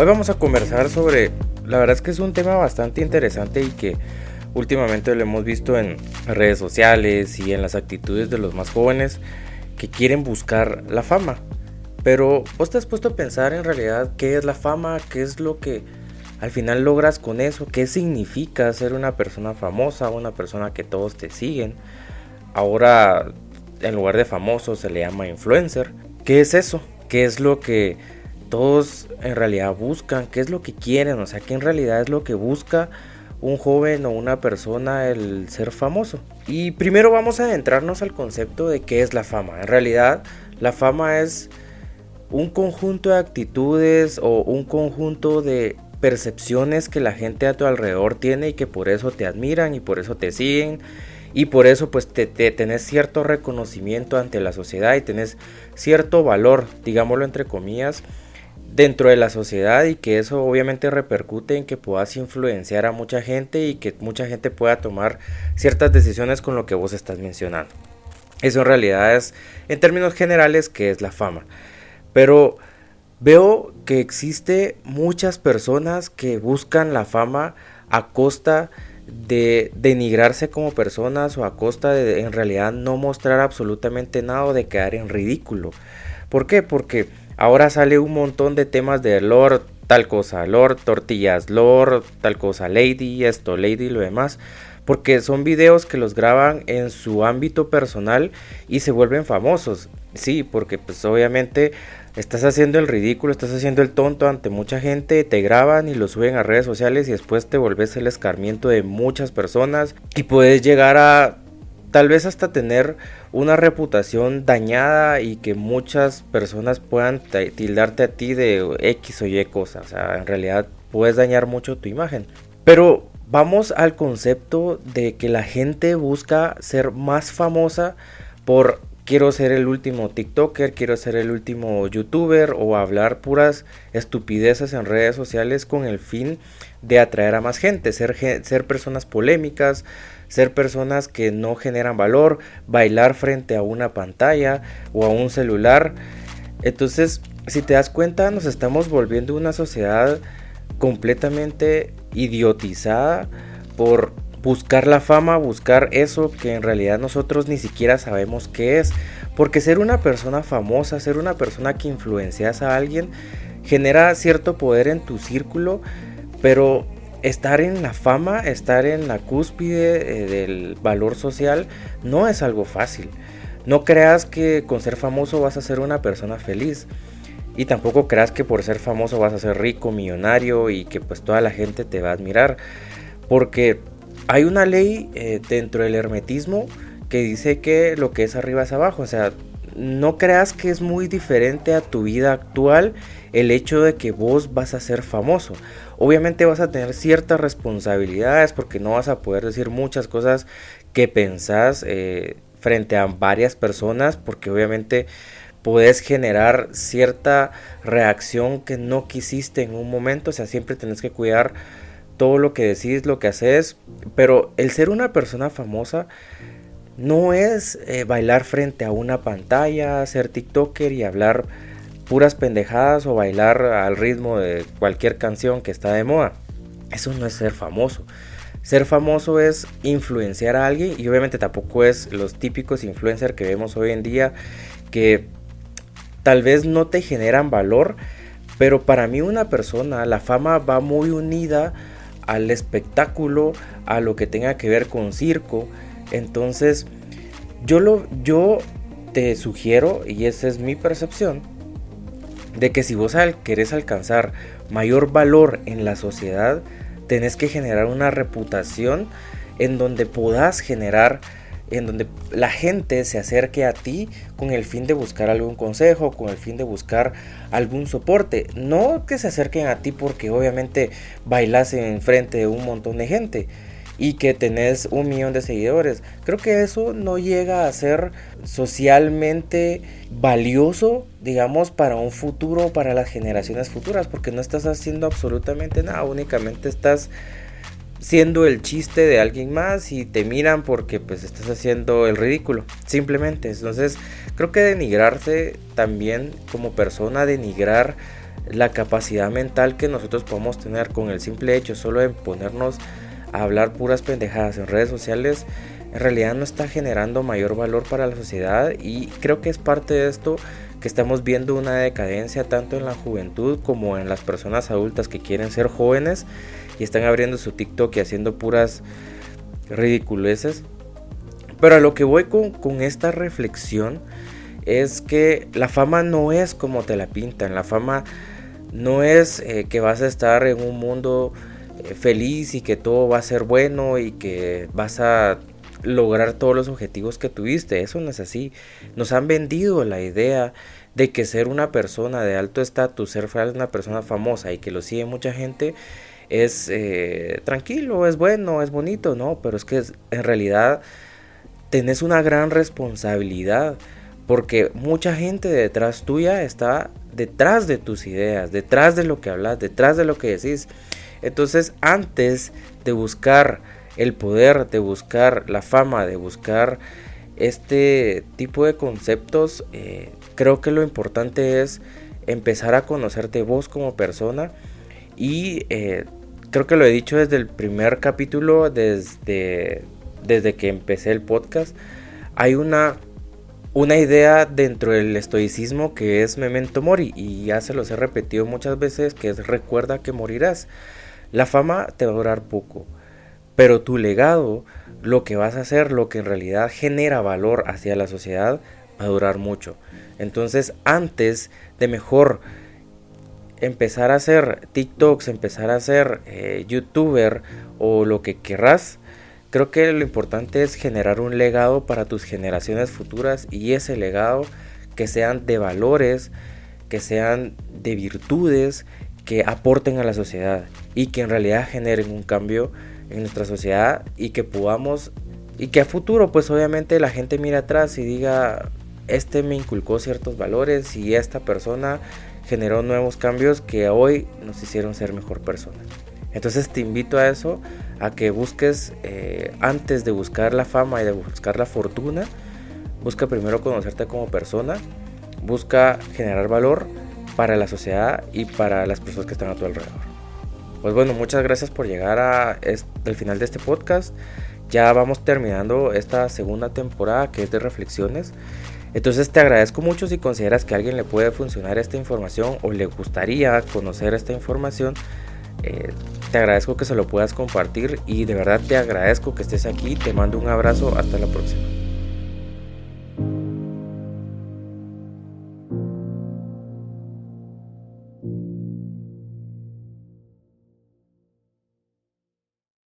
Hoy vamos a conversar sobre, la verdad es que es un tema bastante interesante y que últimamente lo hemos visto en redes sociales y en las actitudes de los más jóvenes que quieren buscar la fama. Pero vos te has puesto a pensar en realidad qué es la fama, qué es lo que al final logras con eso, qué significa ser una persona famosa, una persona que todos te siguen. Ahora en lugar de famoso se le llama influencer. ¿Qué es eso? ¿Qué es lo que todos en realidad buscan? ¿Qué es lo que quieren? O sea, ¿qué en realidad es lo que busca un joven o una persona el ser famoso? Y primero vamos a adentrarnos al concepto de qué es la fama. En realidad, la fama es un conjunto de actitudes o un conjunto de percepciones que la gente a tu alrededor tiene y que por eso te admiran y por eso te siguen y por eso pues te, tenés cierto reconocimiento ante la sociedad y tenés cierto valor, digámoslo entre comillas, dentro de la sociedad y que eso obviamente repercute en que puedas influenciar a mucha gente y que mucha gente pueda tomar ciertas decisiones con lo que vos estás mencionando. Eso en realidad es, en términos generales, que es la fama. Pero veo que existe muchas personas que buscan la fama a costa de denigrarse como personas o a costa de en realidad no mostrar absolutamente nada o de quedar en ridículo. ¿Por qué? Porque ahora sale un montón de temas de Lord tal cosa, Lord tortillas, Lord tal cosa, Lady esto, Lady lo demás. Porque son videos que los graban en su ámbito personal y se vuelven famosos. Sí, porque pues obviamente estás haciendo el ridículo, estás haciendo el tonto ante mucha gente, te graban y lo suben a redes sociales y después te volvés el escarmiento de muchas personas y puedes llegar a tal vez hasta tener una reputación dañada y que muchas personas puedan tildarte a ti de X o Y cosas. O sea, en realidad puedes dañar mucho tu imagen. Pero vamos al concepto de que la gente busca ser más famosa por quiero ser el último TikToker, quiero ser el último YouTuber o hablar puras estupideces en redes sociales con el fin de atraer a más gente, ser, ser personas polémicas, ser personas que no generan valor, bailar frente a una pantalla o a un celular. Entonces, si te das cuenta, nos estamos volviendo una sociedad completamente idiotizada por buscar la fama, buscar eso que en realidad nosotros ni siquiera sabemos qué es. Porque ser una persona famosa, ser una persona que influencias a alguien, genera cierto poder en tu círculo, pero estar en la fama, estar en la cúspide eh, del valor social, no es algo fácil. No creas que con ser famoso vas a ser una persona feliz. Y tampoco creas que por ser famoso vas a ser rico, millonario y que pues toda la gente te va a admirar. Porque hay una ley eh, dentro del hermetismo que dice que lo que es arriba es abajo. O sea, no creas que es muy diferente a tu vida actual el hecho de que vos vas a ser famoso. Obviamente vas a tener ciertas responsabilidades porque no vas a poder decir muchas cosas que pensás eh, frente a varias personas porque obviamente puedes generar cierta reacción que no quisiste en un momento. O sea, siempre tenés que cuidar todo lo que decís, lo que haces, pero el ser una persona famosa no es eh, bailar frente a una pantalla, ser TikToker y hablar puras pendejadas o bailar al ritmo de cualquier canción que está de moda. Eso no es ser famoso. Ser famoso es influenciar a alguien y obviamente tampoco es los típicos influencers que vemos hoy en día que tal vez no te generan valor, pero para mí una persona, la fama va muy unida al espectáculo, a lo que tenga que ver con circo. Entonces, yo, lo, yo te sugiero, y esa es mi percepción, de que si vos querés alcanzar mayor valor en la sociedad, tenés que generar una reputación en donde puedas generar en donde la gente se acerque a ti con el fin de buscar algún consejo, con el fin de buscar algún soporte. No que se acerquen a ti porque obviamente bailas en frente de un montón de gente y que tenés un millón de seguidores. Creo que eso no llega a ser socialmente valioso, digamos, para un futuro, para las generaciones futuras, porque no estás haciendo absolutamente nada, únicamente estás siendo el chiste de alguien más y te miran porque pues estás haciendo el ridículo, simplemente. Entonces, creo que denigrarse también como persona, denigrar la capacidad mental que nosotros podemos tener con el simple hecho solo de ponernos a hablar puras pendejadas en redes sociales, en realidad no está generando mayor valor para la sociedad y creo que es parte de esto que estamos viendo una decadencia tanto en la juventud como en las personas adultas que quieren ser jóvenes y están abriendo su TikTok y haciendo puras ridiculeces. Pero a lo que voy con, esta reflexión es que la fama no es como te la pintan, la fama no es eh, que vas a estar en un mundo feliz y que todo va a ser bueno y que vas a lograr todos los objetivos que tuviste. Eso no es así. Nos han vendido la idea de que ser una persona de alto estatus, ser una persona famosa y que lo sigue mucha gente es eh, tranquilo, es bueno, es bonito, ¿no? Pero es que en realidad tenés una gran responsabilidad porque mucha gente detrás tuya está detrás de tus ideas, detrás de lo que hablas, detrás de lo que decís. Entonces, antes de buscar el poder, de buscar la fama, de buscar este tipo de conceptos, eh, creo que lo importante es empezar a conocerte vos como persona y eh, creo que lo he dicho desde el primer capítulo, desde, desde que empecé el podcast, hay una una idea dentro del estoicismo que es memento mori y ya se los he repetido muchas veces que es recuerda que morirás. La fama te va a durar poco, pero tu legado, lo que vas a hacer, lo que en realidad genera valor hacia la sociedad, va a durar mucho. Entonces, antes de mejor empezar a hacer TikToks, empezar a hacer eh, YouTuber o lo que querrás, Creo que lo importante es generar un legado para tus generaciones futuras y ese legado que sean de valores, que sean de virtudes, que aporten a la sociedad y que en realidad generen un cambio en nuestra sociedad y que podamos y que a futuro pues obviamente la gente mire atrás y diga este me inculcó ciertos valores y esta persona generó nuevos cambios que hoy nos hicieron ser mejor personas. Entonces te invito a eso, a que busques, eh, antes de buscar la fama y de buscar la fortuna, busca primero conocerte como persona, busca generar valor para la sociedad y para las personas que están a tu alrededor. Pues bueno, muchas gracias por llegar a el final de este podcast. Ya vamos terminando esta segunda temporada que es de reflexiones. Entonces te agradezco mucho si consideras que a alguien le puede funcionar esta información o le gustaría conocer esta información eh, te agradezco que se lo puedas compartir y de verdad te agradezco que estés aquí. Te mando un abrazo. Hasta la próxima.